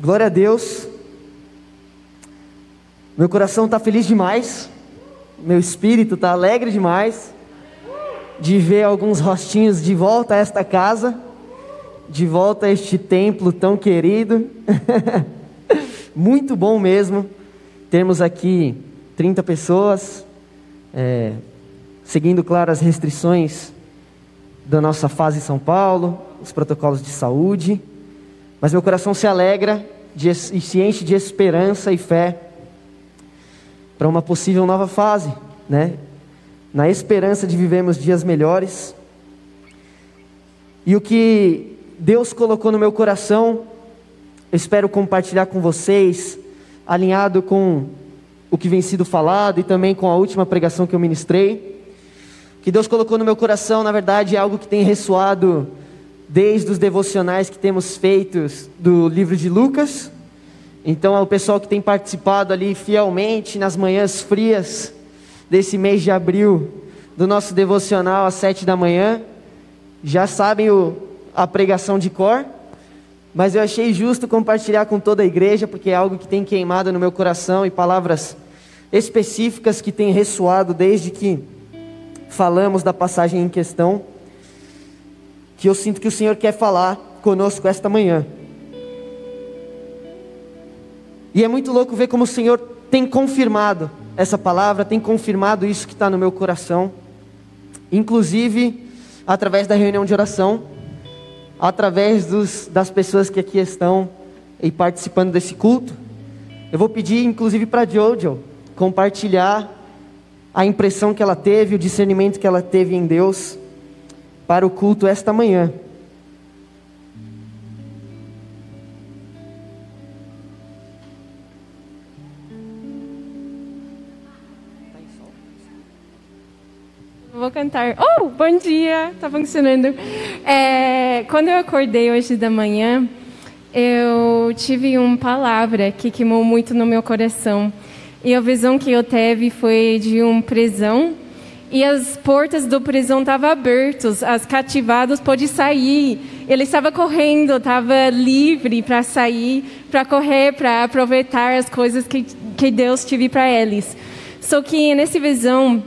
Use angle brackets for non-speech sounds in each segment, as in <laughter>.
Glória a Deus. Meu coração está feliz demais. Meu espírito está alegre demais de ver alguns rostinhos de volta a esta casa, de volta a este templo tão querido. <laughs> Muito bom mesmo. Temos aqui 30 pessoas, é, seguindo, claro, as restrições da nossa fase em São Paulo, os protocolos de saúde. Mas meu coração se alegra de, e se enche de esperança e fé para uma possível nova fase, né? Na esperança de vivermos dias melhores. E o que Deus colocou no meu coração, eu espero compartilhar com vocês, alinhado com o que vem sido falado e também com a última pregação que eu ministrei. O que Deus colocou no meu coração, na verdade, é algo que tem ressoado desde os devocionais que temos feitos do livro de Lucas. Então, ao pessoal que tem participado ali fielmente nas manhãs frias desse mês de abril, do nosso devocional às sete da manhã, já sabem o, a pregação de cor, mas eu achei justo compartilhar com toda a igreja, porque é algo que tem queimado no meu coração e palavras específicas que têm ressoado desde que falamos da passagem em questão, que eu sinto que o Senhor quer falar conosco esta manhã. E é muito louco ver como o Senhor tem confirmado essa palavra, tem confirmado isso que está no meu coração, inclusive através da reunião de oração, através dos, das pessoas que aqui estão e participando desse culto. Eu vou pedir, inclusive, para Jojo compartilhar a impressão que ela teve, o discernimento que ela teve em Deus para o culto esta manhã. Vou cantar. Oh, bom dia! Tá funcionando. É, quando eu acordei hoje da manhã, eu tive uma palavra que queimou muito no meu coração. E a visão que eu teve foi de uma prisão e as portas do prisão estavam abertas, as cativados podiam sair. Ele estava correndo, estava livre para sair, para correr, para aproveitar as coisas que, que Deus tive para eles. Só que nessa visão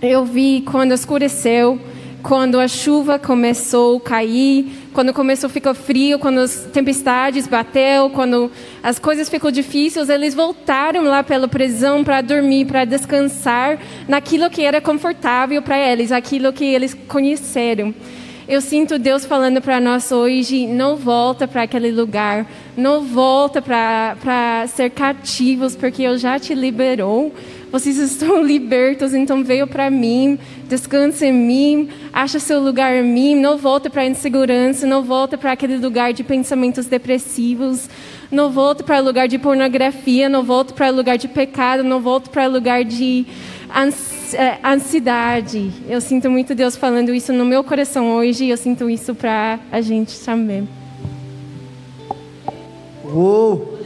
eu vi quando escureceu, quando a chuva começou a cair, quando começou a ficar frio, quando as tempestades bateu, quando as coisas ficou difíceis, eles voltaram lá pela prisão para dormir, para descansar naquilo que era confortável para eles, aquilo que eles conheceram. Eu sinto Deus falando para nós hoje: não volta para aquele lugar, não volta para ser cativos, porque eu já te liberou vocês estão <laughs> libertos, então veio para mim, descansa em mim, acha seu lugar em mim, não volta para a insegurança, não volta para aquele lugar de pensamentos depressivos, não volta para o lugar de pornografia, não volta para o lugar de pecado, não volta para o lugar de é, ansiedade. Eu sinto muito Deus falando isso no meu coração hoje e eu sinto isso para a gente também. Uou!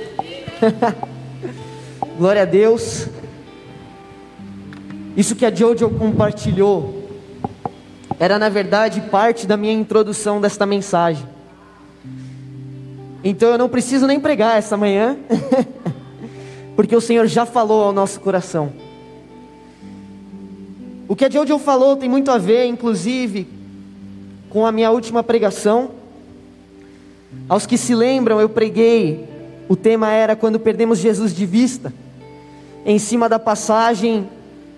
<laughs> Glória a Deus. Isso que a Jojo compartilhou era, na verdade, parte da minha introdução desta mensagem. Então eu não preciso nem pregar essa manhã, <laughs> porque o Senhor já falou ao nosso coração. O que a Jojo falou tem muito a ver, inclusive, com a minha última pregação. Aos que se lembram, eu preguei, o tema era quando perdemos Jesus de vista, em cima da passagem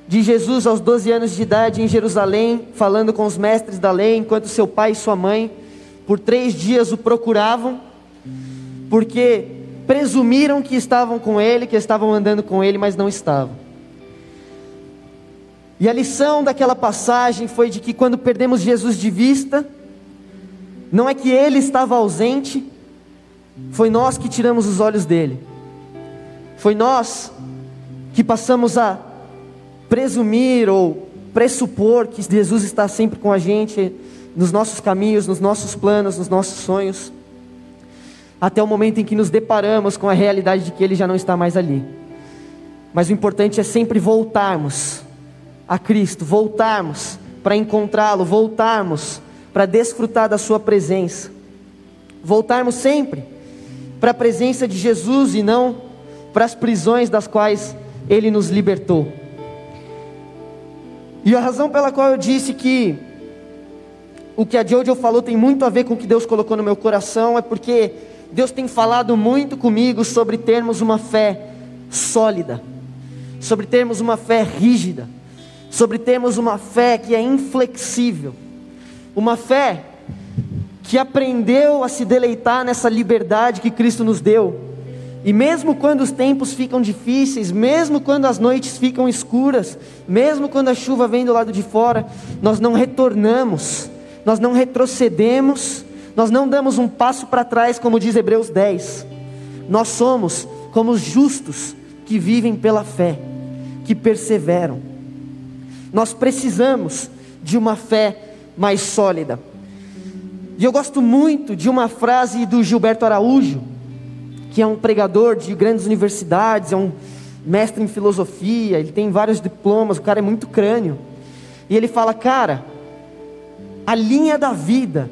de Jesus aos 12 anos de idade em Jerusalém, falando com os mestres da lei, enquanto seu pai e sua mãe, por três dias o procuravam, porque presumiram que estavam com ele, que estavam andando com ele, mas não estavam. E a lição daquela passagem foi de que quando perdemos Jesus de vista, não é que ele estava ausente, foi nós que tiramos os olhos dele, foi nós que passamos a presumir ou pressupor que Jesus está sempre com a gente nos nossos caminhos, nos nossos planos, nos nossos sonhos, até o momento em que nos deparamos com a realidade de que Ele já não está mais ali. Mas o importante é sempre voltarmos a Cristo, voltarmos para encontrá-lo, voltarmos para desfrutar da Sua presença, voltarmos sempre. para a presença de Jesus e não para as prisões das quais ele nos libertou. E a razão pela qual eu disse que o que a Jojo falou tem muito a ver com o que Deus colocou no meu coração é porque Deus tem falado muito comigo sobre termos uma fé sólida, sobre termos uma fé rígida, sobre termos uma fé que é inflexível, uma fé que aprendeu a se deleitar nessa liberdade que Cristo nos deu. E mesmo quando os tempos ficam difíceis, mesmo quando as noites ficam escuras, mesmo quando a chuva vem do lado de fora, nós não retornamos, nós não retrocedemos, nós não damos um passo para trás, como diz Hebreus 10. Nós somos como os justos que vivem pela fé, que perseveram. Nós precisamos de uma fé mais sólida. E eu gosto muito de uma frase do Gilberto Araújo, que é um pregador de grandes universidades, é um mestre em filosofia, ele tem vários diplomas, o cara é muito crânio. E ele fala, cara, a linha da vida,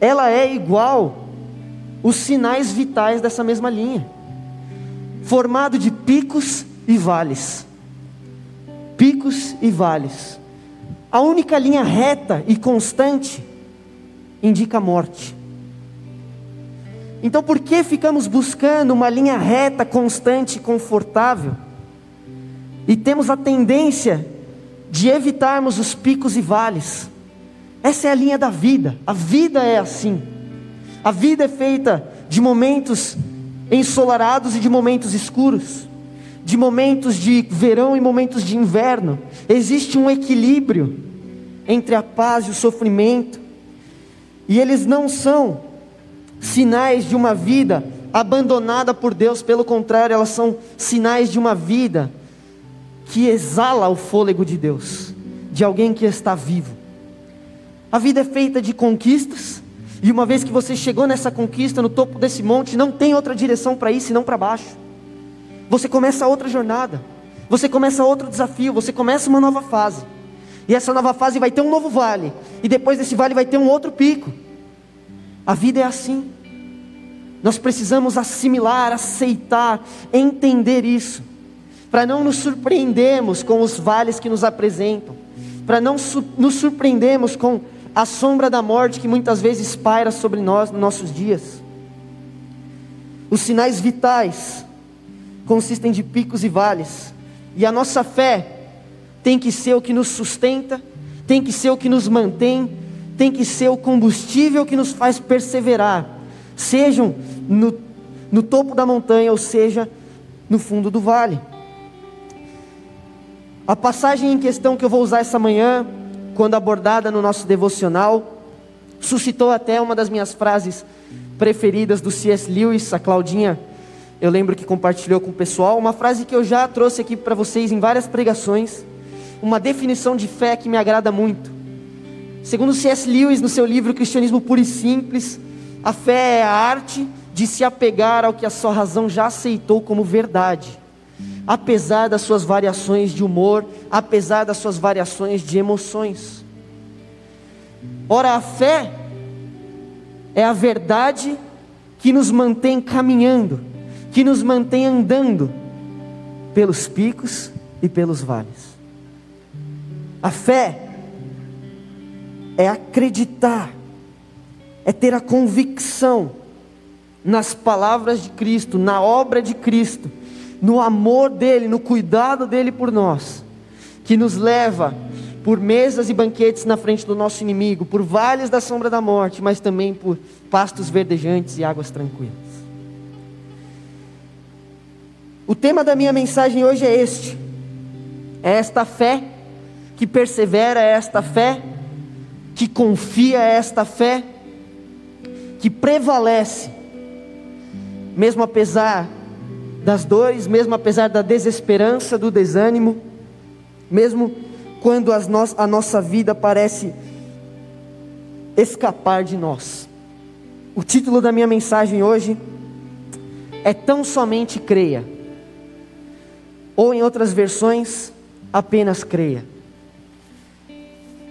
ela é igual os sinais vitais dessa mesma linha, formado de picos e vales. Picos e vales. A única linha reta e constante indica a morte. Então, por que ficamos buscando uma linha reta, constante e confortável? E temos a tendência de evitarmos os picos e vales. Essa é a linha da vida. A vida é assim. A vida é feita de momentos ensolarados e de momentos escuros, de momentos de verão e momentos de inverno. Existe um equilíbrio entre a paz e o sofrimento, e eles não são sinais de uma vida abandonada por Deus, pelo contrário, elas são sinais de uma vida que exala o fôlego de Deus, de alguém que está vivo. A vida é feita de conquistas, e uma vez que você chegou nessa conquista, no topo desse monte, não tem outra direção para ir senão para baixo. Você começa outra jornada, você começa outro desafio, você começa uma nova fase. E essa nova fase vai ter um novo vale. E depois desse vale vai ter um outro pico. A vida é assim. Nós precisamos assimilar, aceitar, entender isso. Para não nos surpreendermos com os vales que nos apresentam. Para não su nos surpreendermos com a sombra da morte que muitas vezes paira sobre nós nos nossos dias. Os sinais vitais consistem de picos e vales. E a nossa fé tem que ser o que nos sustenta, tem que ser o que nos mantém, tem que ser o combustível que nos faz perseverar, sejam no, no topo da montanha ou seja no fundo do vale. A passagem em questão que eu vou usar essa manhã, quando abordada no nosso devocional, suscitou até uma das minhas frases preferidas do C.S. Lewis, a Claudinha, eu lembro que compartilhou com o pessoal, uma frase que eu já trouxe aqui para vocês em várias pregações uma definição de fé que me agrada muito. Segundo C.S. Lewis, no seu livro Cristianismo Puro e Simples, a fé é a arte de se apegar ao que a sua razão já aceitou como verdade, apesar das suas variações de humor, apesar das suas variações de emoções. Ora, a fé é a verdade que nos mantém caminhando, que nos mantém andando pelos picos e pelos vales. A fé é acreditar, é ter a convicção nas palavras de Cristo, na obra de Cristo, no amor dEle, no cuidado dEle por nós, que nos leva por mesas e banquetes na frente do nosso inimigo, por vales da sombra da morte, mas também por pastos verdejantes e águas tranquilas. O tema da minha mensagem hoje é este: é esta fé que persevera esta fé, que confia esta fé, que prevalece, mesmo apesar das dores, mesmo apesar da desesperança, do desânimo, mesmo quando no a nossa vida parece escapar de nós. O título da minha mensagem hoje é Tão Somente Creia, ou em outras versões, apenas creia.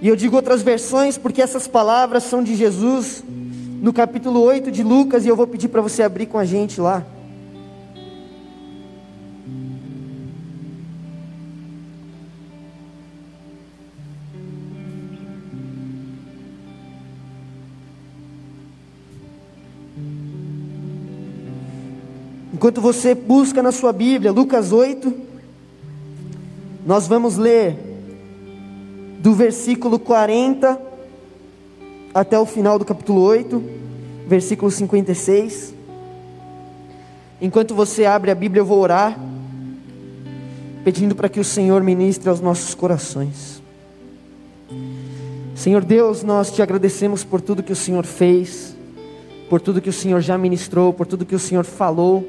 E eu digo outras versões porque essas palavras são de Jesus no capítulo 8 de Lucas, e eu vou pedir para você abrir com a gente lá. Enquanto você busca na sua Bíblia, Lucas 8, nós vamos ler do versículo 40 até o final do capítulo 8, versículo 56. Enquanto você abre a Bíblia, eu vou orar, pedindo para que o Senhor ministre aos nossos corações. Senhor Deus, nós te agradecemos por tudo que o Senhor fez, por tudo que o Senhor já ministrou, por tudo que o Senhor falou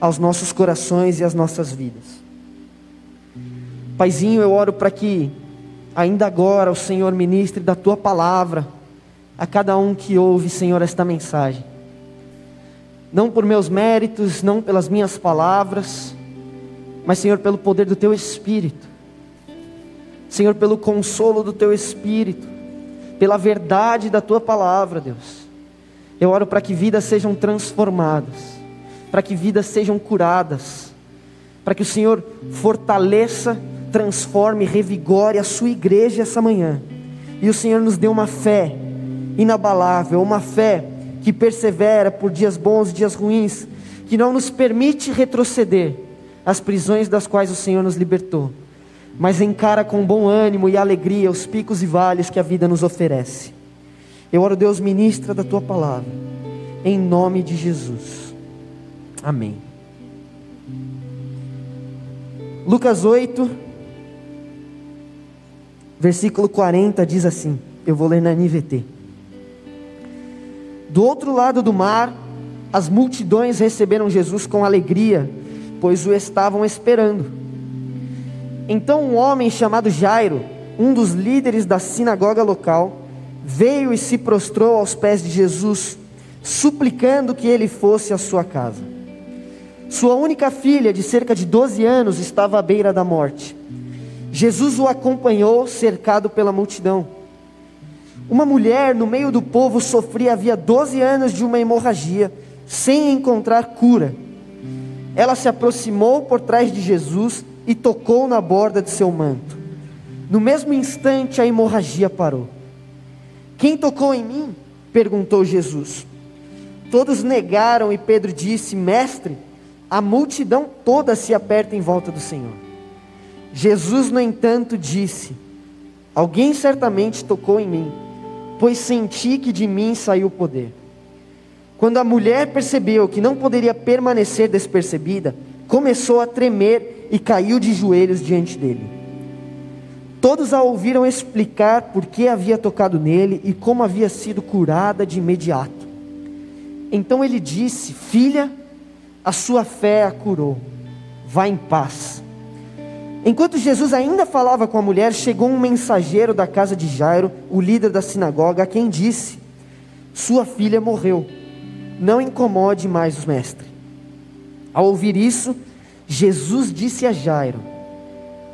aos nossos corações e às nossas vidas. Paizinho, eu oro para que ainda agora o Senhor ministre da tua palavra a cada um que ouve, Senhor, esta mensagem. Não por meus méritos, não pelas minhas palavras, mas, Senhor, pelo poder do teu Espírito. Senhor, pelo consolo do teu Espírito, pela verdade da tua palavra, Deus. Eu oro para que vidas sejam transformadas para que vidas sejam curadas, para que o Senhor fortaleça, transforme, revigore a sua igreja essa manhã. E o Senhor nos dê uma fé inabalável, uma fé que persevera por dias bons e dias ruins, que não nos permite retroceder às prisões das quais o Senhor nos libertou, mas encara com bom ânimo e alegria os picos e vales que a vida nos oferece. Eu oro, Deus, ministra da tua palavra, em nome de Jesus. Amém. Lucas 8, versículo 40 diz assim: eu vou ler na NVT. Do outro lado do mar, as multidões receberam Jesus com alegria, pois o estavam esperando. Então um homem chamado Jairo, um dos líderes da sinagoga local, veio e se prostrou aos pés de Jesus, suplicando que ele fosse à sua casa. Sua única filha, de cerca de 12 anos, estava à beira da morte. Jesus o acompanhou, cercado pela multidão. Uma mulher no meio do povo sofria havia 12 anos de uma hemorragia, sem encontrar cura. Ela se aproximou por trás de Jesus e tocou na borda de seu manto. No mesmo instante, a hemorragia parou. Quem tocou em mim? perguntou Jesus. Todos negaram e Pedro disse: Mestre, a multidão toda se aperta em volta do Senhor. Jesus, no entanto, disse: Alguém certamente tocou em mim, pois senti que de mim saiu o poder. Quando a mulher percebeu que não poderia permanecer despercebida, começou a tremer e caiu de joelhos diante dele. Todos a ouviram explicar por que havia tocado nele e como havia sido curada de imediato. Então ele disse: Filha, a sua fé a curou. Vá em paz. Enquanto Jesus ainda falava com a mulher, chegou um mensageiro da casa de Jairo, o líder da sinagoga, a quem disse: Sua filha morreu. Não incomode mais o mestre. Ao ouvir isso, Jesus disse a Jairo: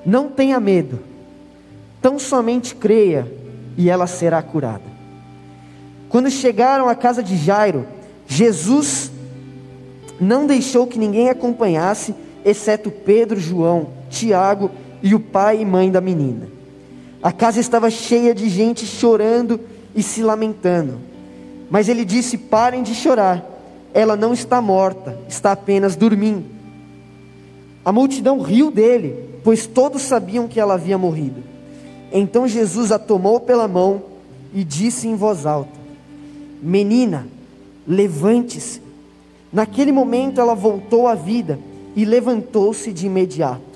Não tenha medo, tão somente creia e ela será curada. Quando chegaram à casa de Jairo, Jesus não deixou que ninguém acompanhasse, exceto Pedro, João, Tiago e o pai e mãe da menina. A casa estava cheia de gente chorando e se lamentando. Mas ele disse: Parem de chorar, ela não está morta, está apenas dormindo. A multidão riu dele, pois todos sabiam que ela havia morrido. Então Jesus a tomou pela mão e disse em voz alta: Menina, levante-se. Naquele momento ela voltou à vida e levantou-se de imediato.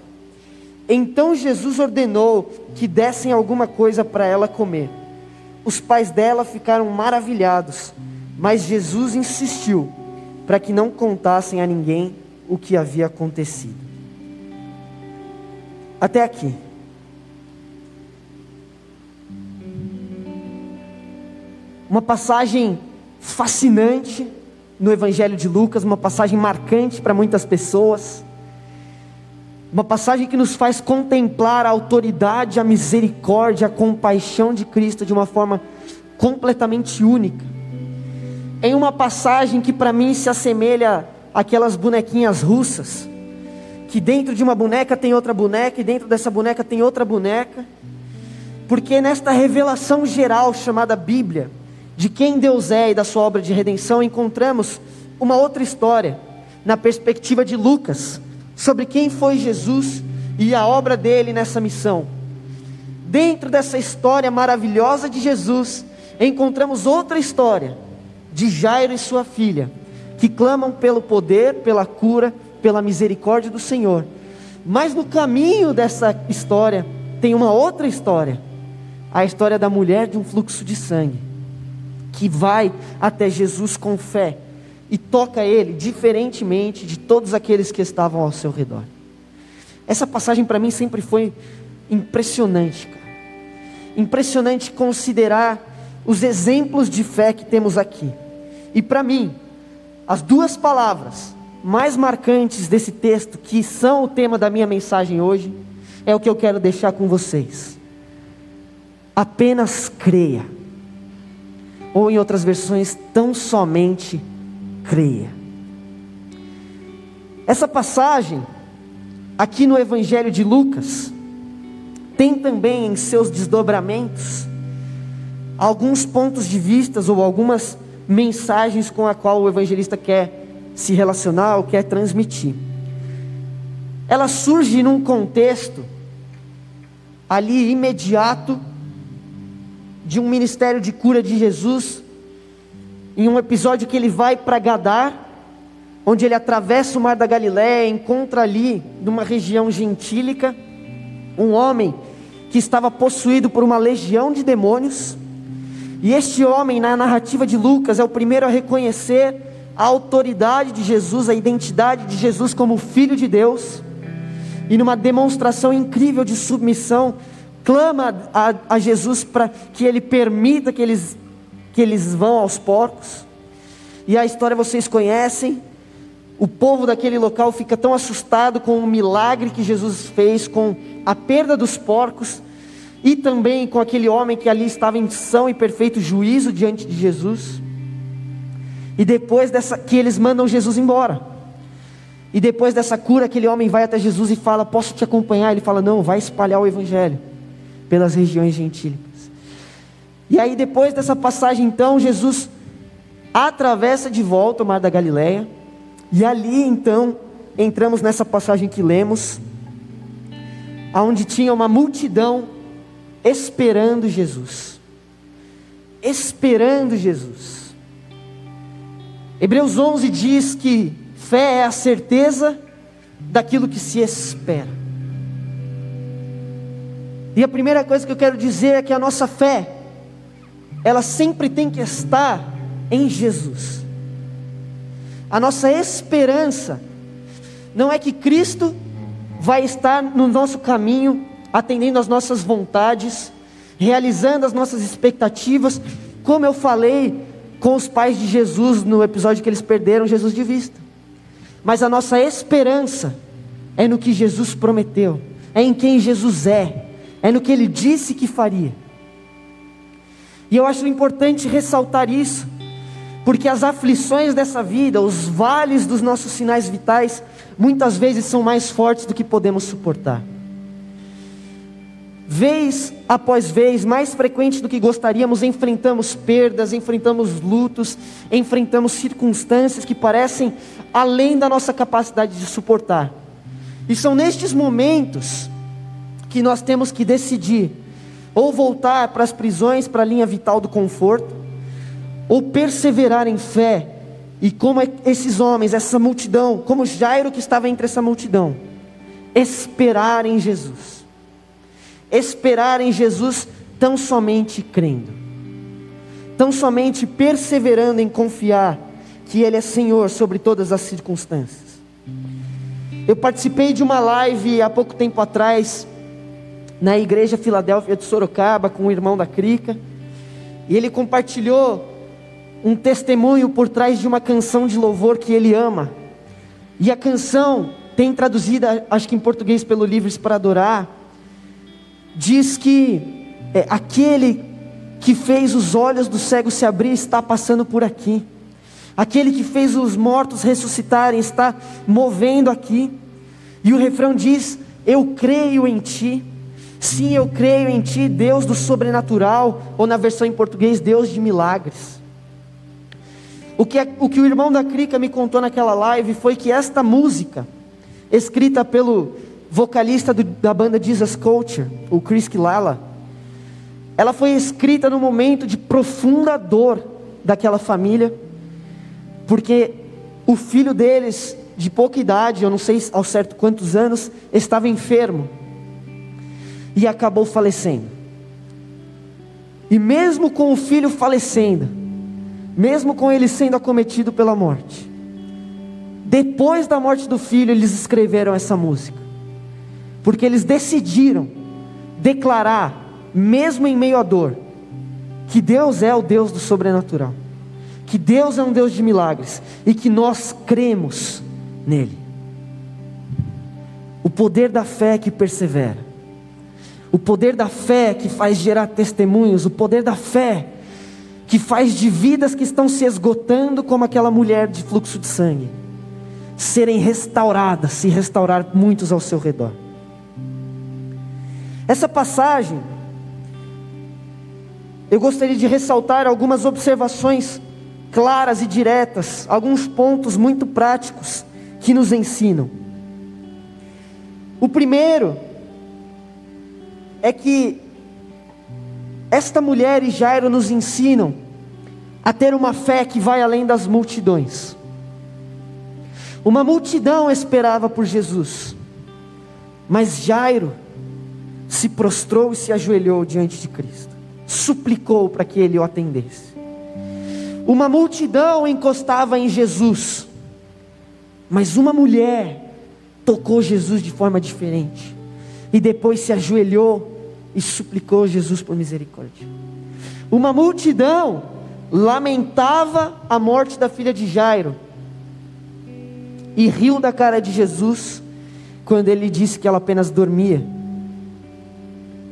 Então Jesus ordenou que dessem alguma coisa para ela comer. Os pais dela ficaram maravilhados, mas Jesus insistiu para que não contassem a ninguém o que havia acontecido. Até aqui. Uma passagem fascinante no Evangelho de Lucas, uma passagem marcante para muitas pessoas, uma passagem que nos faz contemplar a autoridade, a misericórdia, a compaixão de Cristo de uma forma completamente única. em uma passagem que para mim se assemelha àquelas bonequinhas russas, que dentro de uma boneca tem outra boneca e dentro dessa boneca tem outra boneca, porque nesta revelação geral chamada Bíblia, de quem Deus é e da sua obra de redenção, encontramos uma outra história, na perspectiva de Lucas, sobre quem foi Jesus e a obra dele nessa missão. Dentro dessa história maravilhosa de Jesus, encontramos outra história de Jairo e sua filha, que clamam pelo poder, pela cura, pela misericórdia do Senhor. Mas no caminho dessa história tem uma outra história, a história da mulher de um fluxo de sangue, que vai até Jesus com fé e toca ele diferentemente de todos aqueles que estavam ao seu redor. Essa passagem para mim sempre foi impressionante, cara. Impressionante considerar os exemplos de fé que temos aqui. E para mim, as duas palavras mais marcantes desse texto, que são o tema da minha mensagem hoje, é o que eu quero deixar com vocês. Apenas creia. Ou em outras versões, tão somente creia. Essa passagem, aqui no Evangelho de Lucas, tem também em seus desdobramentos alguns pontos de vistas ou algumas mensagens com a qual o evangelista quer se relacionar ou quer transmitir. Ela surge num contexto ali imediato de um ministério de cura de Jesus, em um episódio que ele vai para Gadar, onde ele atravessa o mar da Galiléia, encontra ali, numa região gentílica, um homem que estava possuído por uma legião de demônios, e este homem, na narrativa de Lucas, é o primeiro a reconhecer a autoridade de Jesus, a identidade de Jesus como Filho de Deus, e numa demonstração incrível de submissão, clama a, a Jesus para que ele permita que eles, que eles vão aos porcos. E a história vocês conhecem. O povo daquele local fica tão assustado com o milagre que Jesus fez, com a perda dos porcos, e também com aquele homem que ali estava em são e perfeito juízo diante de Jesus. E depois dessa que eles mandam Jesus embora. E depois dessa cura, aquele homem vai até Jesus e fala: Posso te acompanhar? Ele fala: Não, vai espalhar o evangelho pelas regiões gentílicas. E aí, depois dessa passagem, então, Jesus atravessa de volta o mar da Galileia. E ali, então, entramos nessa passagem que lemos, aonde tinha uma multidão esperando Jesus. Esperando Jesus. Hebreus 11 diz que fé é a certeza daquilo que se espera. E a primeira coisa que eu quero dizer é que a nossa fé, ela sempre tem que estar em Jesus. A nossa esperança não é que Cristo vai estar no nosso caminho atendendo às nossas vontades, realizando as nossas expectativas, como eu falei com os pais de Jesus no episódio que eles perderam Jesus de vista. Mas a nossa esperança é no que Jesus prometeu, é em quem Jesus é, é no que ele disse que faria. E eu acho importante ressaltar isso, porque as aflições dessa vida, os vales dos nossos sinais vitais, muitas vezes são mais fortes do que podemos suportar vez após vez, mais frequente do que gostaríamos, enfrentamos perdas, enfrentamos lutos, enfrentamos circunstâncias que parecem além da nossa capacidade de suportar. E são nestes momentos que nós temos que decidir ou voltar para as prisões, para a linha vital do conforto, ou perseverar em fé, e como é esses homens, essa multidão, como Jairo que estava entre essa multidão, esperar em Jesus esperar em Jesus tão somente crendo, tão somente perseverando em confiar que Ele é Senhor sobre todas as circunstâncias. Eu participei de uma live há pouco tempo atrás, na igreja Filadélfia de Sorocaba, com o irmão da Crica, e ele compartilhou um testemunho por trás de uma canção de louvor que ele ama. E a canção tem traduzida, acho que em português pelo Livres para Adorar, diz que é, aquele que fez os olhos do cego se abrir está passando por aqui. Aquele que fez os mortos ressuscitarem está movendo aqui. E o refrão diz: Eu creio em ti. Sim, eu creio em ti, Deus do sobrenatural, ou na versão em português, Deus de milagres. O que, é, o que o irmão da Crica me contou naquela live foi que esta música, escrita pelo vocalista do, da banda Jesus Culture, o Chris Kilala, ela foi escrita no momento de profunda dor daquela família, porque o filho deles, de pouca idade, eu não sei ao certo quantos anos, estava enfermo e acabou falecendo. E mesmo com o filho falecendo, mesmo com ele sendo acometido pela morte, depois da morte do filho, eles escreveram essa música, porque eles decidiram declarar, mesmo em meio à dor, que Deus é o Deus do sobrenatural, que Deus é um Deus de milagres e que nós cremos nele. O poder da fé que persevera o poder da fé que faz gerar testemunhos, o poder da fé que faz de vidas que estão se esgotando, como aquela mulher de fluxo de sangue, serem restauradas, se restaurar muitos ao seu redor. Essa passagem, eu gostaria de ressaltar algumas observações claras e diretas, alguns pontos muito práticos que nos ensinam. O primeiro é que esta mulher e Jairo nos ensinam a ter uma fé que vai além das multidões. Uma multidão esperava por Jesus, mas Jairo se prostrou e se ajoelhou diante de Cristo, suplicou para que ele o atendesse. Uma multidão encostava em Jesus, mas uma mulher tocou Jesus de forma diferente e depois se ajoelhou e suplicou Jesus por misericórdia. Uma multidão lamentava a morte da filha de Jairo e riu da cara de Jesus quando ele disse que ela apenas dormia.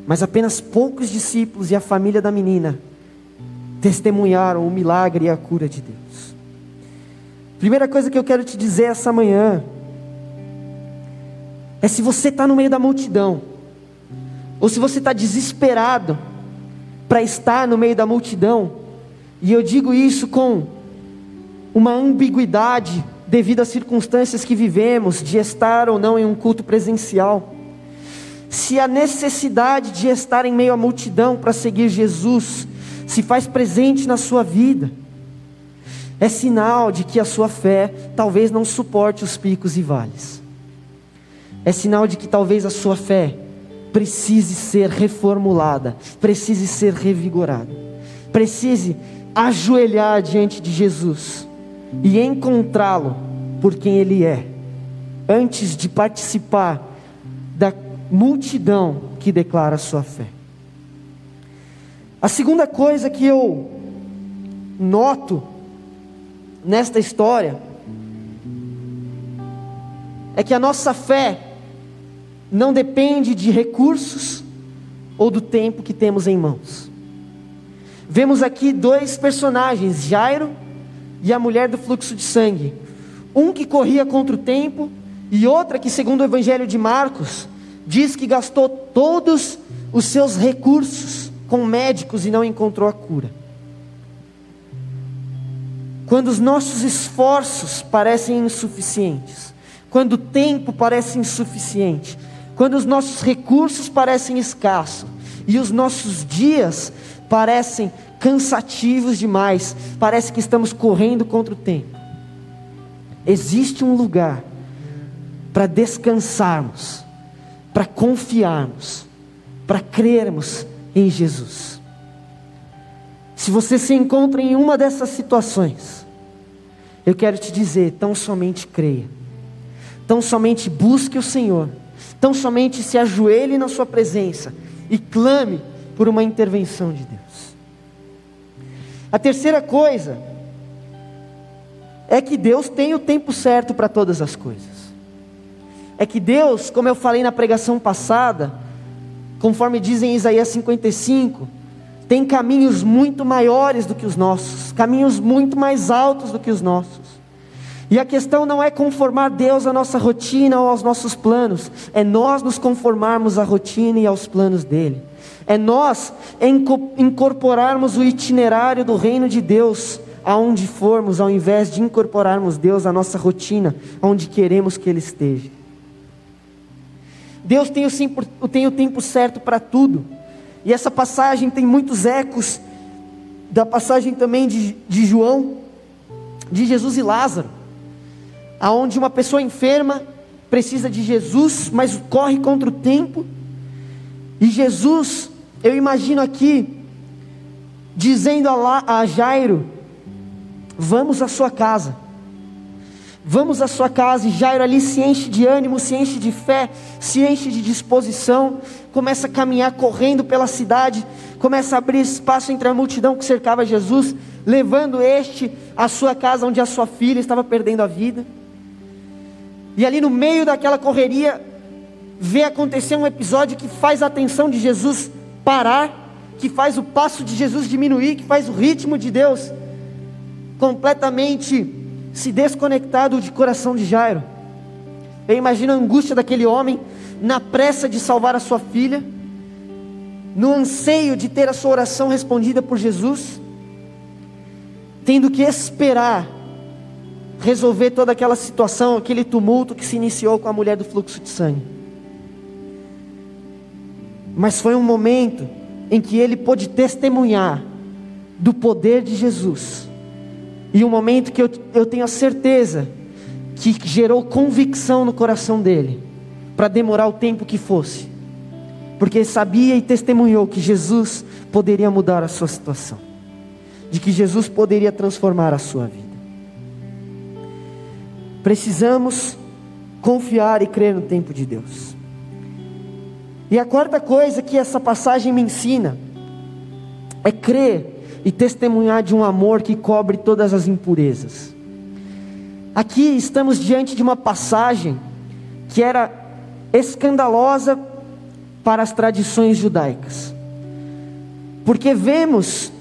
Mas apenas poucos discípulos e a família da menina testemunharam o milagre e a cura de Deus. Primeira coisa que eu quero te dizer essa manhã é se você está no meio da multidão ou se você está desesperado para estar no meio da multidão, e eu digo isso com uma ambiguidade devido às circunstâncias que vivemos, de estar ou não em um culto presencial. Se a necessidade de estar em meio à multidão para seguir Jesus se faz presente na sua vida, é sinal de que a sua fé talvez não suporte os picos e vales. É sinal de que talvez a sua fé precise ser reformulada, precise ser revigorada, precise ajoelhar diante de Jesus e encontrá-lo por quem Ele é, antes de participar da multidão que declara sua fé. A segunda coisa que eu noto nesta história é que a nossa fé não depende de recursos ou do tempo que temos em mãos. Vemos aqui dois personagens, Jairo e a mulher do fluxo de sangue. Um que corria contra o tempo e outra que, segundo o Evangelho de Marcos, diz que gastou todos os seus recursos com médicos e não encontrou a cura. Quando os nossos esforços parecem insuficientes, quando o tempo parece insuficiente, quando os nossos recursos parecem escassos e os nossos dias parecem cansativos demais, parece que estamos correndo contra o tempo. Existe um lugar para descansarmos, para confiarmos, para crermos em Jesus. Se você se encontra em uma dessas situações, eu quero te dizer: tão somente creia, tão somente busque o Senhor então somente se ajoelhe na sua presença e clame por uma intervenção de Deus. A terceira coisa é que Deus tem o tempo certo para todas as coisas. É que Deus, como eu falei na pregação passada, conforme diz em Isaías 55, tem caminhos muito maiores do que os nossos, caminhos muito mais altos do que os nossos. E a questão não é conformar Deus à nossa rotina ou aos nossos planos, é nós nos conformarmos à rotina e aos planos dele. É nós incorporarmos o itinerário do reino de Deus aonde formos, ao invés de incorporarmos Deus à nossa rotina, onde queremos que Ele esteja. Deus tem o, tem o tempo certo para tudo, e essa passagem tem muitos ecos da passagem também de, de João, de Jesus e Lázaro, aonde uma pessoa enferma precisa de Jesus, mas corre contra o tempo, e Jesus, eu imagino aqui, dizendo a, a Jairo, Vamos à sua casa. Vamos à sua casa e Jairo ali se enche de ânimo, se enche de fé, se enche de disposição, começa a caminhar correndo pela cidade, começa a abrir espaço entre a multidão que cercava Jesus, levando este à sua casa onde a sua filha estava perdendo a vida. E ali no meio daquela correria, vê acontecer um episódio que faz a atenção de Jesus parar, que faz o passo de Jesus diminuir, que faz o ritmo de Deus completamente se desconectado de coração de Jairo. Eu imagino a angústia daquele homem na pressa de salvar a sua filha, no anseio de ter a sua oração respondida por Jesus, tendo que esperar resolver toda aquela situação, aquele tumulto que se iniciou com a mulher do fluxo de sangue. Mas foi um momento em que ele pôde testemunhar do poder de Jesus e um momento que eu, eu tenho a certeza que gerou convicção no coração dele, para demorar o tempo que fosse, porque sabia e testemunhou que Jesus poderia mudar a sua situação, de que Jesus poderia transformar a sua vida. Precisamos confiar e crer no tempo de Deus. E a quarta coisa que essa passagem me ensina é crer e testemunhar de um amor que cobre todas as impurezas. Aqui estamos diante de uma passagem que era escandalosa para as tradições judaicas, porque vemos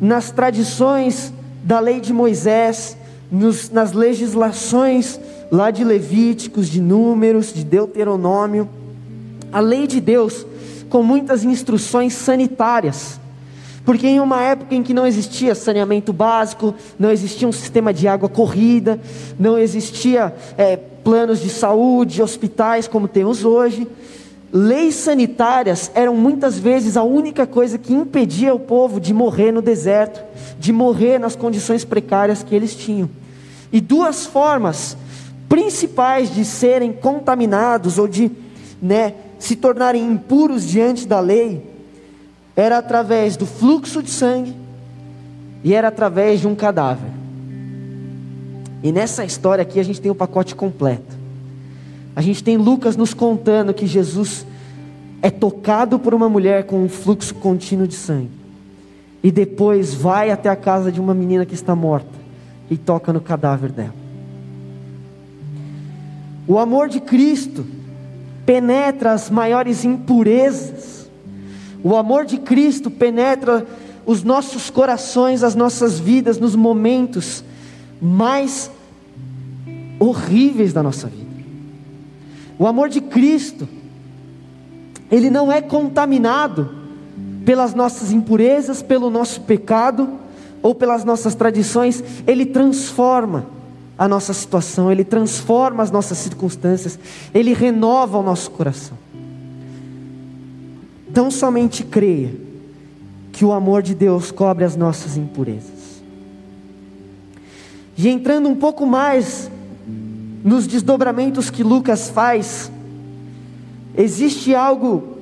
nas tradições da lei de Moisés, nos, nas legislações lá de Levíticos, de Números, de Deuteronômio, a lei de Deus com muitas instruções sanitárias porque em uma época em que não existia saneamento básico, não existia um sistema de água corrida, não existia é, planos de saúde, hospitais como temos hoje, leis sanitárias eram muitas vezes a única coisa que impedia o povo de morrer no deserto, de morrer nas condições precárias que eles tinham. E duas formas principais de serem contaminados ou de né, se tornarem impuros diante da lei era através do fluxo de sangue e era através de um cadáver. E nessa história aqui a gente tem o pacote completo. A gente tem Lucas nos contando que Jesus é tocado por uma mulher com um fluxo contínuo de sangue. E depois vai até a casa de uma menina que está morta e toca no cadáver dela. O amor de Cristo penetra as maiores impurezas o amor de Cristo penetra os nossos corações, as nossas vidas, nos momentos mais horríveis da nossa vida. O amor de Cristo, ele não é contaminado pelas nossas impurezas, pelo nosso pecado ou pelas nossas tradições, ele transforma a nossa situação, ele transforma as nossas circunstâncias, ele renova o nosso coração. Tão somente creia que o amor de Deus cobre as nossas impurezas. E entrando um pouco mais nos desdobramentos que Lucas faz, existe algo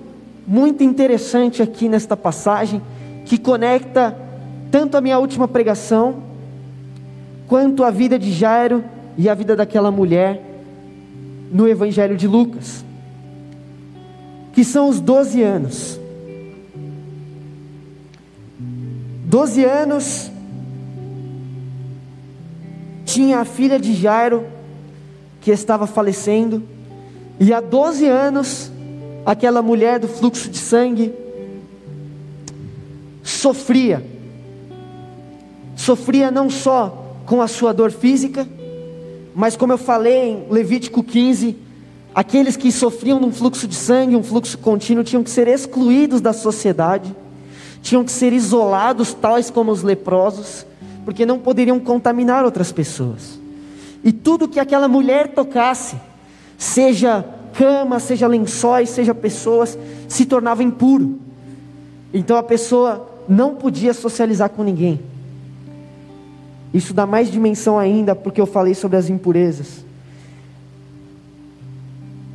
muito interessante aqui nesta passagem que conecta tanto a minha última pregação quanto a vida de Jairo e a vida daquela mulher no Evangelho de Lucas que são os 12 anos. 12 anos tinha a filha de Jairo que estava falecendo, e há 12 anos aquela mulher do fluxo de sangue sofria. Sofria não só com a sua dor física, mas como eu falei em Levítico 15, aqueles que sofriam de um fluxo de sangue, um fluxo contínuo, tinham que ser excluídos da sociedade, tinham que ser isolados, tais como os leprosos, porque não poderiam contaminar outras pessoas. E tudo que aquela mulher tocasse, seja cama, seja lençóis, seja pessoas, se tornava impuro. Então a pessoa não podia socializar com ninguém. Isso dá mais dimensão ainda porque eu falei sobre as impurezas.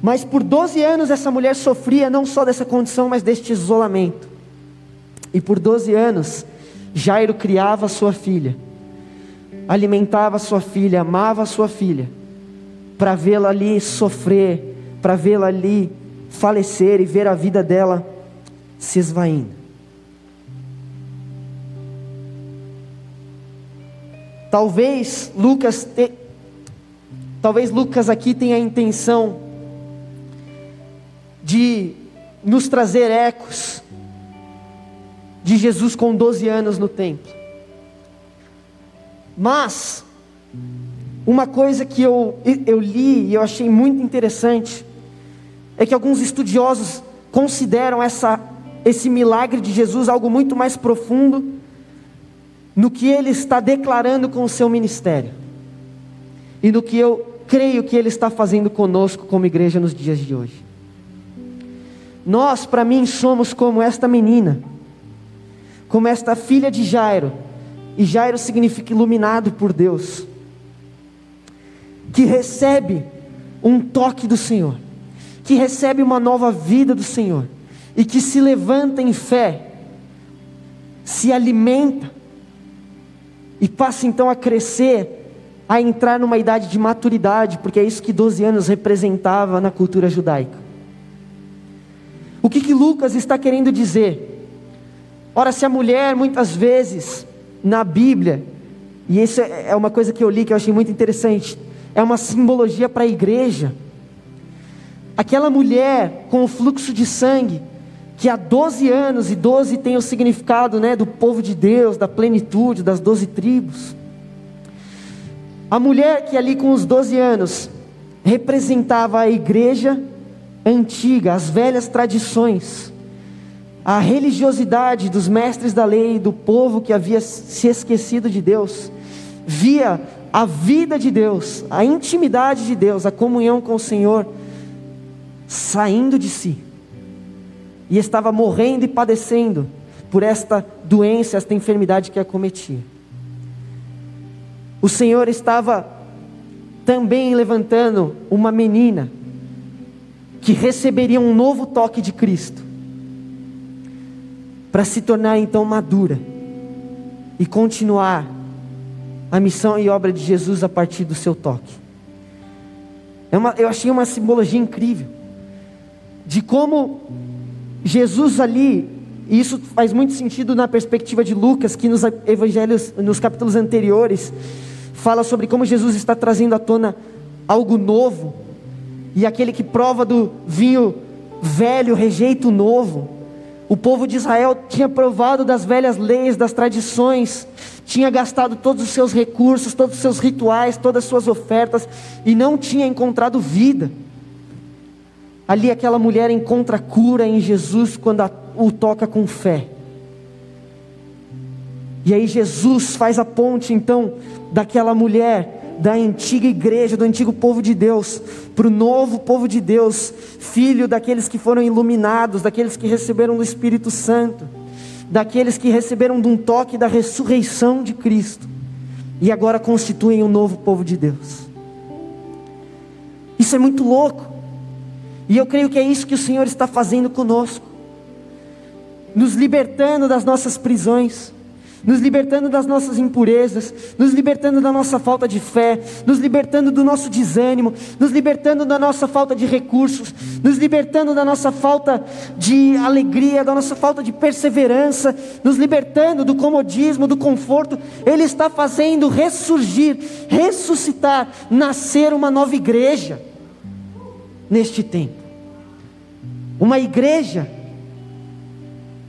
Mas por 12 anos essa mulher sofria não só dessa condição, mas deste isolamento. E por 12 anos, Jairo criava sua filha, alimentava sua filha, amava sua filha, para vê-la ali sofrer, para vê-la ali falecer e ver a vida dela se esvaindo. Talvez Lucas te... talvez Lucas aqui tenha a intenção de nos trazer ecos de Jesus com 12 anos no templo. Mas uma coisa que eu, eu li e eu achei muito interessante é que alguns estudiosos consideram essa, esse milagre de Jesus algo muito mais profundo no que ele está declarando com o seu ministério e no que eu creio que ele está fazendo conosco como igreja nos dias de hoje. Nós, para mim, somos como esta menina, como esta filha de Jairo, e Jairo significa iluminado por Deus, que recebe um toque do Senhor, que recebe uma nova vida do Senhor, e que se levanta em fé, se alimenta, e passa então a crescer, a entrar numa idade de maturidade, porque é isso que 12 anos representava na cultura judaica. O que, que Lucas está querendo dizer? Ora, se a mulher muitas vezes na Bíblia, e isso é, é uma coisa que eu li que eu achei muito interessante, é uma simbologia para a igreja. Aquela mulher com o fluxo de sangue, que há 12 anos, e 12 tem o significado né, do povo de Deus, da plenitude, das 12 tribos. A mulher que ali com os 12 anos representava a igreja antiga, as velhas tradições, a religiosidade dos mestres da lei, do povo que havia se esquecido de Deus, via a vida de Deus, a intimidade de Deus, a comunhão com o Senhor saindo de si e estava morrendo e padecendo por esta doença, esta enfermidade que a cometia. O Senhor estava também levantando uma menina que receberia um novo toque de Cristo, para se tornar então madura e continuar a missão e obra de Jesus a partir do seu toque. É uma, eu achei uma simbologia incrível de como Jesus ali, e isso faz muito sentido na perspectiva de Lucas, que nos evangelhos, nos capítulos anteriores, fala sobre como Jesus está trazendo à tona algo novo, e aquele que prova do vinho velho rejeita o novo. O povo de Israel tinha provado das velhas leis, das tradições, tinha gastado todos os seus recursos, todos os seus rituais, todas as suas ofertas, e não tinha encontrado vida. Ali aquela mulher encontra cura em Jesus quando a, o toca com fé. E aí Jesus faz a ponte então daquela mulher da antiga igreja, do antigo povo de Deus, para o novo povo de Deus, filho daqueles que foram iluminados, daqueles que receberam do Espírito Santo, daqueles que receberam de um toque da ressurreição de Cristo, e agora constituem um novo povo de Deus. Isso é muito louco. E eu creio que é isso que o Senhor está fazendo conosco, nos libertando das nossas prisões, nos libertando das nossas impurezas, nos libertando da nossa falta de fé, nos libertando do nosso desânimo, nos libertando da nossa falta de recursos, nos libertando da nossa falta de alegria, da nossa falta de perseverança, nos libertando do comodismo, do conforto. Ele está fazendo ressurgir, ressuscitar, nascer uma nova igreja neste tempo. Uma igreja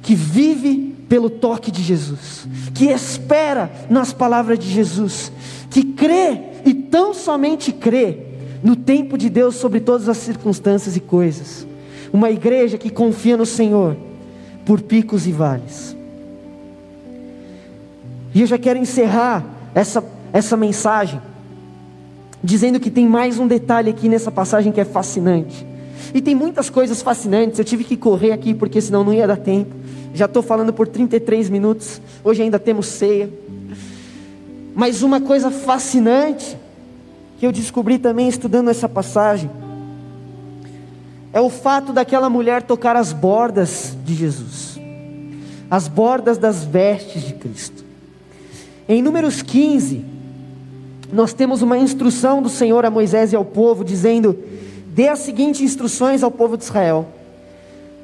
que vive pelo toque de Jesus, que espera nas palavras de Jesus, que crê e tão somente crê no tempo de Deus sobre todas as circunstâncias e coisas. Uma igreja que confia no Senhor por picos e vales. E eu já quero encerrar essa, essa mensagem dizendo que tem mais um detalhe aqui nessa passagem que é fascinante. E tem muitas coisas fascinantes, eu tive que correr aqui porque senão não ia dar tempo. Já estou falando por 33 minutos, hoje ainda temos ceia. Mas uma coisa fascinante que eu descobri também estudando essa passagem é o fato daquela mulher tocar as bordas de Jesus, as bordas das vestes de Cristo. Em Números 15, nós temos uma instrução do Senhor a Moisés e ao povo, dizendo: dê as seguintes instruções ao povo de Israel: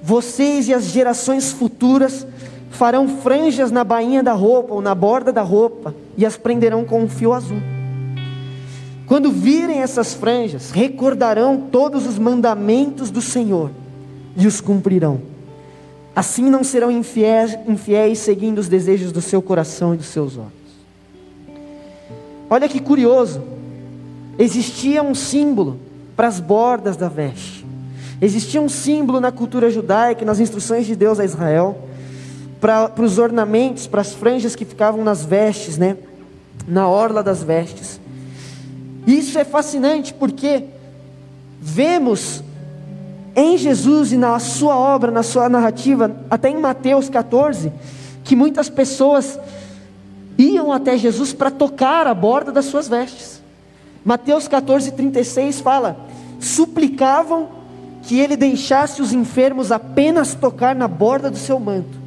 vocês e as gerações futuras farão franjas na bainha da roupa ou na borda da roupa e as prenderão com um fio azul. Quando virem essas franjas, recordarão todos os mandamentos do Senhor e os cumprirão. Assim não serão infiéis, infiéis seguindo os desejos do seu coração e dos seus olhos. Olha que curioso, existia um símbolo para as bordas da veste. Existia um símbolo na cultura judaica, nas instruções de Deus a Israel, para, os ornamentos, para as franjas que ficavam nas vestes, né? Na orla das vestes. Isso é fascinante porque vemos em Jesus e na sua obra, na sua narrativa, até em Mateus 14, que muitas pessoas iam até Jesus para tocar a borda das suas vestes. Mateus 14, 36 fala: suplicavam que ele deixasse os enfermos apenas tocar na borda do seu manto,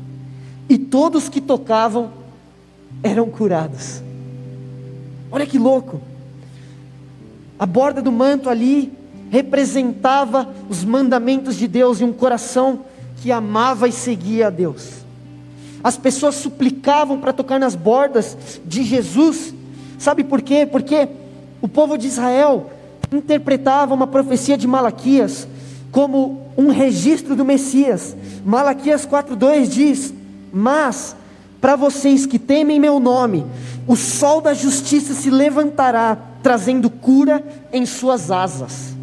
e todos que tocavam eram curados. Olha que louco! A borda do manto ali representava os mandamentos de Deus e um coração que amava e seguia a Deus. As pessoas suplicavam para tocar nas bordas de Jesus, sabe por quê? Porque o povo de Israel interpretava uma profecia de Malaquias como um registro do Messias. Malaquias 4:2 diz: "Mas para vocês que temem meu nome, o sol da justiça se levantará, trazendo cura em suas asas.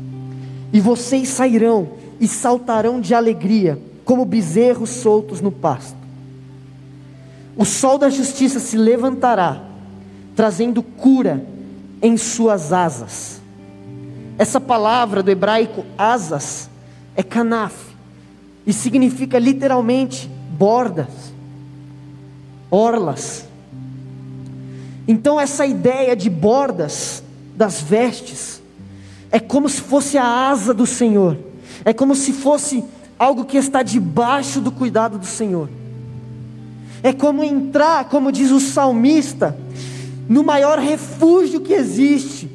E vocês sairão e saltarão de alegria, como bezerros soltos no pasto. O sol da justiça se levantará, trazendo cura em suas asas. Essa palavra do hebraico asas é kanaf e significa literalmente bordas, orlas. Então essa ideia de bordas das vestes é como se fosse a asa do Senhor. É como se fosse algo que está debaixo do cuidado do Senhor. É como entrar, como diz o salmista, no maior refúgio que existe,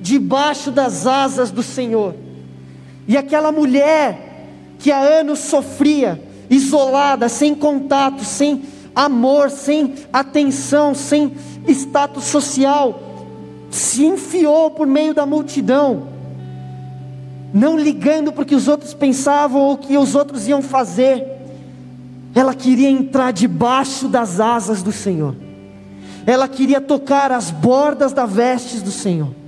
debaixo das asas do Senhor. E aquela mulher que há anos sofria, isolada, sem contato, sem amor, sem atenção, sem status social, se enfiou por meio da multidão, não ligando para o que os outros pensavam ou o que os outros iam fazer, ela queria entrar debaixo das asas do Senhor, ela queria tocar as bordas das vestes do Senhor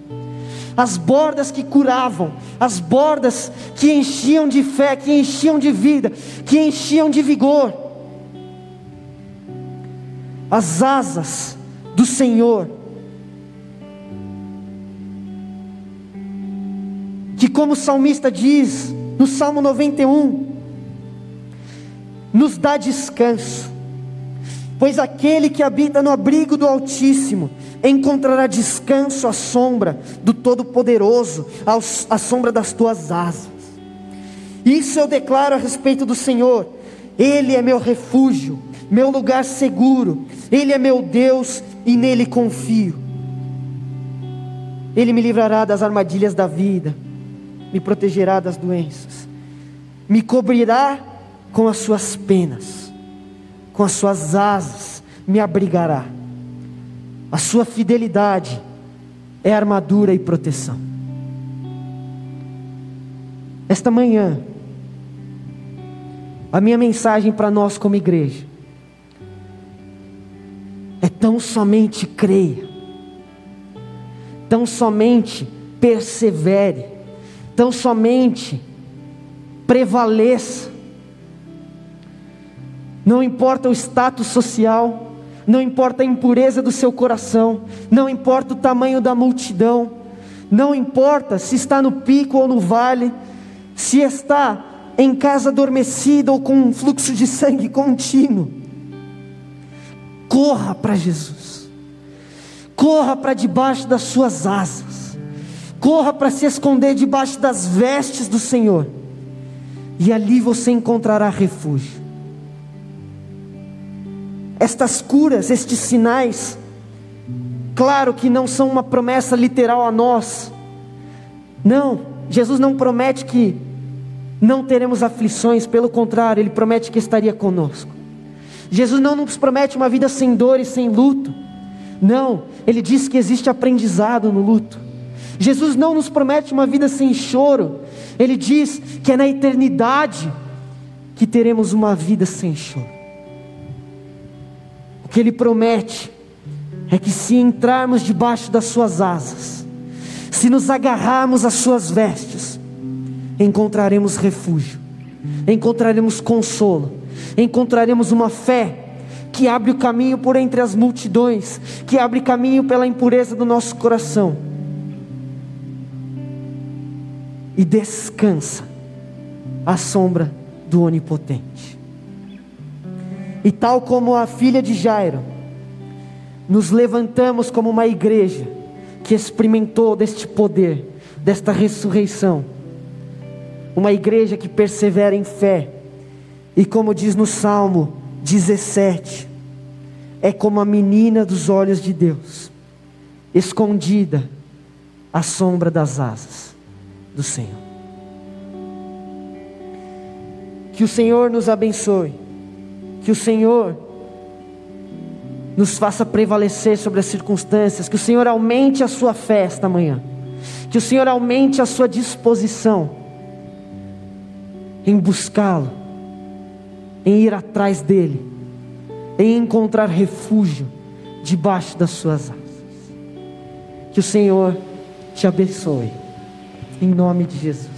as bordas que curavam, as bordas que enchiam de fé, que enchiam de vida, que enchiam de vigor. As asas do Senhor, que, como o salmista diz no Salmo 91, nos dá descanso, pois aquele que habita no abrigo do Altíssimo, encontrará descanso à sombra do Todo-Poderoso, à sombra das tuas asas. Isso eu declaro a respeito do Senhor. Ele é meu refúgio, meu lugar seguro. Ele é meu Deus e nele confio. Ele me livrará das armadilhas da vida, me protegerá das doenças, me cobrirá com as suas penas, com as suas asas, me abrigará a sua fidelidade é armadura e proteção. Esta manhã, a minha mensagem para nós como igreja é tão somente creia, tão somente persevere, tão somente prevaleça. Não importa o status social, não importa a impureza do seu coração, não importa o tamanho da multidão, não importa se está no pico ou no vale, se está em casa adormecida ou com um fluxo de sangue contínuo. Corra para Jesus, corra para debaixo das suas asas, corra para se esconder debaixo das vestes do Senhor, e ali você encontrará refúgio estas curas, estes sinais, claro que não são uma promessa literal a nós. Não, Jesus não promete que não teremos aflições, pelo contrário, Ele promete que estaria conosco. Jesus não nos promete uma vida sem dor e sem luto. Não, Ele diz que existe aprendizado no luto. Jesus não nos promete uma vida sem choro. Ele diz que é na eternidade que teremos uma vida sem choro que Ele promete é que se entrarmos debaixo das Suas asas, se nos agarrarmos às Suas vestes, encontraremos refúgio, encontraremos consolo, encontraremos uma fé que abre o caminho por entre as multidões, que abre caminho pela impureza do nosso coração e descansa à sombra do Onipotente. E tal como a filha de Jairo, nos levantamos como uma igreja que experimentou deste poder, desta ressurreição. Uma igreja que persevera em fé. E como diz no Salmo 17, é como a menina dos olhos de Deus, escondida à sombra das asas do Senhor. Que o Senhor nos abençoe que o Senhor nos faça prevalecer sobre as circunstâncias, que o Senhor aumente a sua fé esta manhã, que o Senhor aumente a sua disposição em buscá-lo, em ir atrás dele, em encontrar refúgio debaixo das suas asas. Que o Senhor te abençoe, em nome de Jesus.